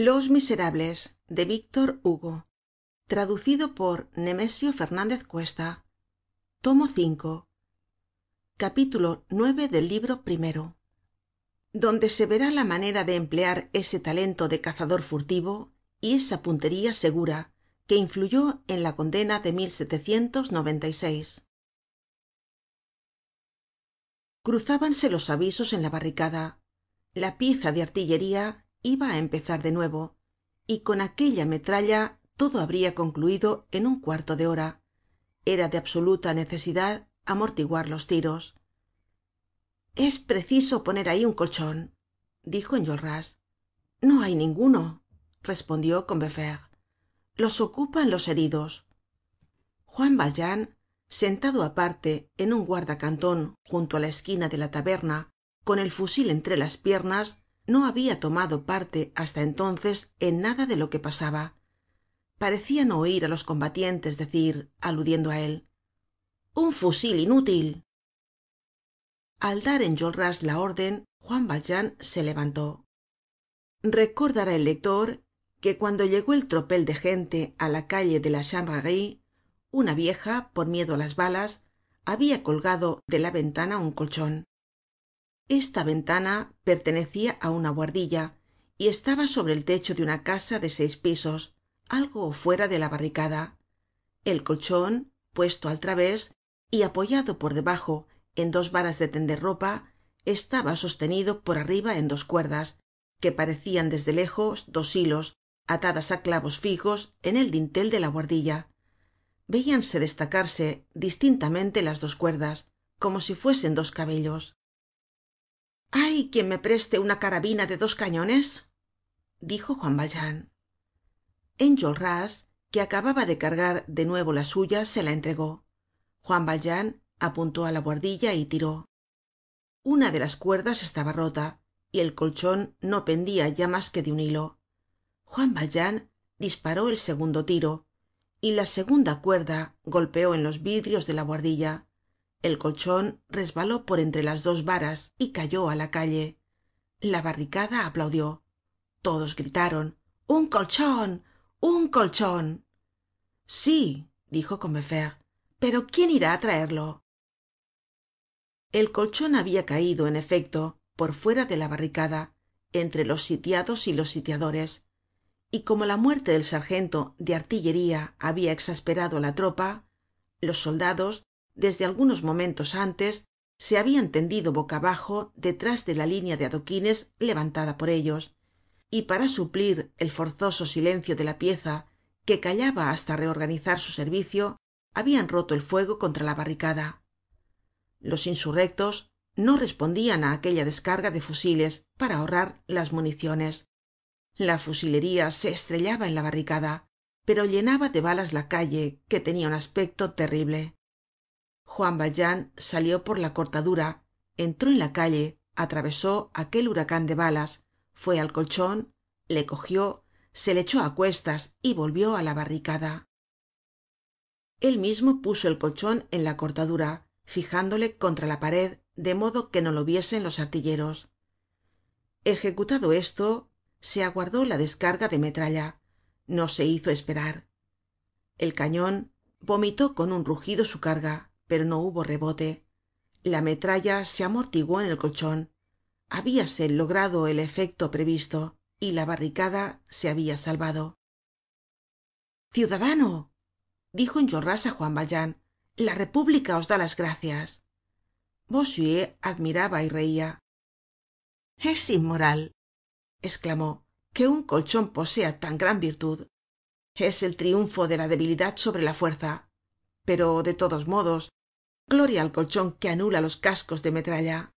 los miserables de víctor hugo. Traducido por nemesio fernandez cuesta. Tomo capítulo ix del libro primero. Donde se verá la manera de emplear ese talento de cazador furtivo y esa puntería segura que influyó en la condena de cruzábanse los avisos en la barricada. La pieza de artillería iba á empezar de nuevo y con aquella metralla todo habría concluido en un cuarto de hora. Era de absoluta necesidad amortiguar los tiros. Es preciso poner ahí un colchon dijo enjolras. No hay ninguno respondió combeferre. Los ocupan los heridos juan valjean sentado aparte en un guarda canton junto á la esquina de la taberna con el fusil entre las piernas no habia tomado parte hasta entonces en nada de lo que pasaba. Parecia no oir á los combatientes decir aludiendo á él un fusil inútil al dar enjolras la orden juan valjean se levantó. Recordará el lector que cuando llegó el tropel de gente á la calle de la chanvrerie una vieja por miedo á las balas habia colgado de la ventana un colchon esta ventana pertenecia á una buhardilla y estaba sobre el techo de una casa de seis pisos algo fuera de la barricada. El colchon puesto al través y apoyado por debajo en dos varas de tender ropa estaba sostenido por arriba en dos cuerdas que parecian desde lejos dos hilos atadas á clavos fijos en el dintel de la buhardilla. Veíanse destacarse distintamente las dos cuerdas como si fuesen dos cabellos hay quien me preste una carabina de dos cañones dijo juan valjean. Enjolras que acababa de cargar de nuevo la suya se la entregó. Juan valjean apuntó á la buhardilla y tiró. Una de las cuerdas estaba rota y el colchon no pendia ya mas que de un hilo. Juan valjean disparó el segundo tiro y la segunda cuerda golpeó en los vidrios de la buhardilla el colchon resbaló por entre las dos varas y cayó á la calle. La barricada aplaudió. Todos gritaron un colchon un colchon sí dijo combeferre pero quién irá á traerlo el colchon habia caido en efecto por fuera de la barricada entre los sitiados y los sitiadores y como la muerte del sargento de artillería habia exasperado á la tropa los soldados desde algunos momentos antes se habian tendido boca abajo detrás de la línea de adoquines levantada por ellos y para suplir el forzoso silencio de la pieza que callaba hasta reorganizar su servicio habian roto el fuego contra la barricada. Los insurrectos no respondian á aquella descarga de fusiles para ahorrar las municiones. La fusilería se estrellaba en la barricada pero llenaba de balas la calle que tenia un aspecto terrible juan valjean salió por la cortadura entró en la calle atravesó aquel huracan de balas fue al colchon le cogió se le echó á cuestas y volvió á la barricada. Él mismo puso el colchon en la cortadura fijándole contra la pared de modo que no lo viesen los artilleros. Ejecutado esto se aguardó la descarga de metralla. No se hizo esperar. El cañon vomitó con un rugido su carga pero no hubo rebote. La metralla se amortiguó en el colchon habíase logrado el efecto previsto y la barricada se habia salvado. Ciudadano dijo enjolras á juan valjean. La república os da las gracias. Bossuet admiraba y reia es inmoral esclamó que un colchon posea tan gran virtud. Es el triunfo de la debilidad sobre la fuerza. Pero de todos modos gloria al colchon que anula los cascos de metralla